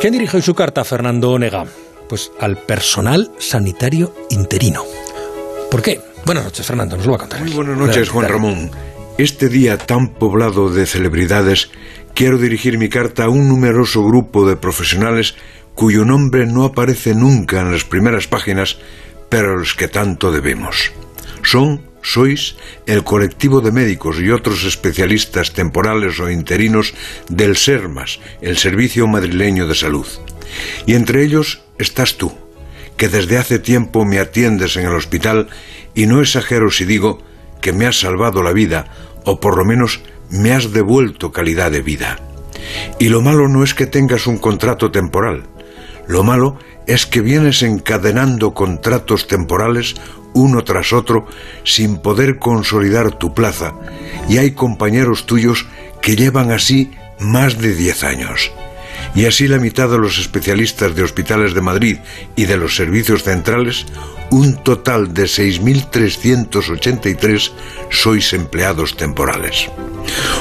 quién dirige su carta Fernando Onega? Pues al personal sanitario interino. ¿Por qué? Buenas noches, Fernando, nos lo va a contar. Muy buenas noches, Juan Ramón. Este día tan poblado de celebridades, quiero dirigir mi carta a un numeroso grupo de profesionales cuyo nombre no aparece nunca en las primeras páginas, pero a los que tanto debemos. Son, sois, el colectivo de médicos y otros especialistas temporales o interinos del SERMAS, el Servicio Madrileño de Salud. Y entre ellos estás tú, que desde hace tiempo me atiendes en el hospital y no exagero si digo que me has salvado la vida o por lo menos me has devuelto calidad de vida. Y lo malo no es que tengas un contrato temporal, lo malo es que vienes encadenando contratos temporales uno tras otro sin poder consolidar tu plaza y hay compañeros tuyos que llevan así más de diez años. Y así la mitad de los especialistas de hospitales de Madrid y de los servicios centrales, un total de 6.383 sois empleados temporales.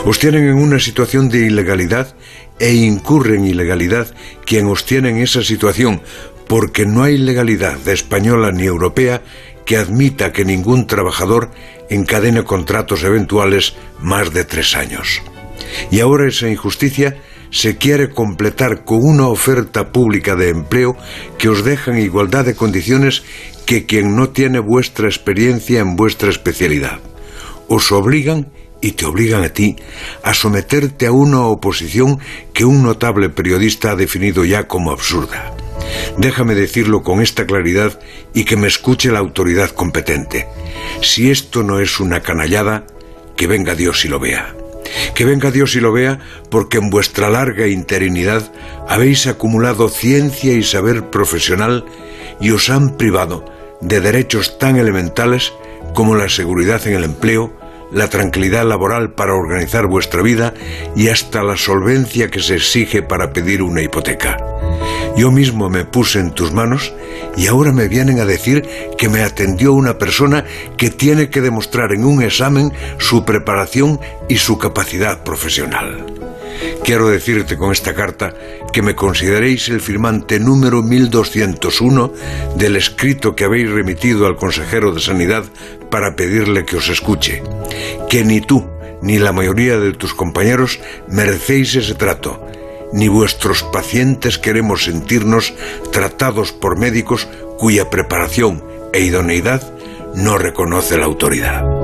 Os tienen en una situación de ilegalidad e incurre en ilegalidad quien os tiene en esa situación, porque no hay legalidad de española ni europea que admita que ningún trabajador encadene contratos eventuales más de tres años. Y ahora esa injusticia se quiere completar con una oferta pública de empleo que os deja en igualdad de condiciones que quien no tiene vuestra experiencia en vuestra especialidad. Os obligan y te obligan a ti a someterte a una oposición que un notable periodista ha definido ya como absurda. Déjame decirlo con esta claridad y que me escuche la autoridad competente. Si esto no es una canallada, que venga Dios y lo vea. Que venga Dios y lo vea porque en vuestra larga interinidad habéis acumulado ciencia y saber profesional y os han privado de derechos tan elementales como la seguridad en el empleo, la tranquilidad laboral para organizar vuestra vida y hasta la solvencia que se exige para pedir una hipoteca. Yo mismo me puse en tus manos y ahora me vienen a decir que me atendió una persona que tiene que demostrar en un examen su preparación y su capacidad profesional. Quiero decirte con esta carta que me consideréis el firmante número 1201 del escrito que habéis remitido al consejero de Sanidad para pedirle que os escuche. Que ni tú ni la mayoría de tus compañeros merecéis ese trato, ni vuestros pacientes queremos sentirnos tratados por médicos cuya preparación e idoneidad no reconoce la autoridad.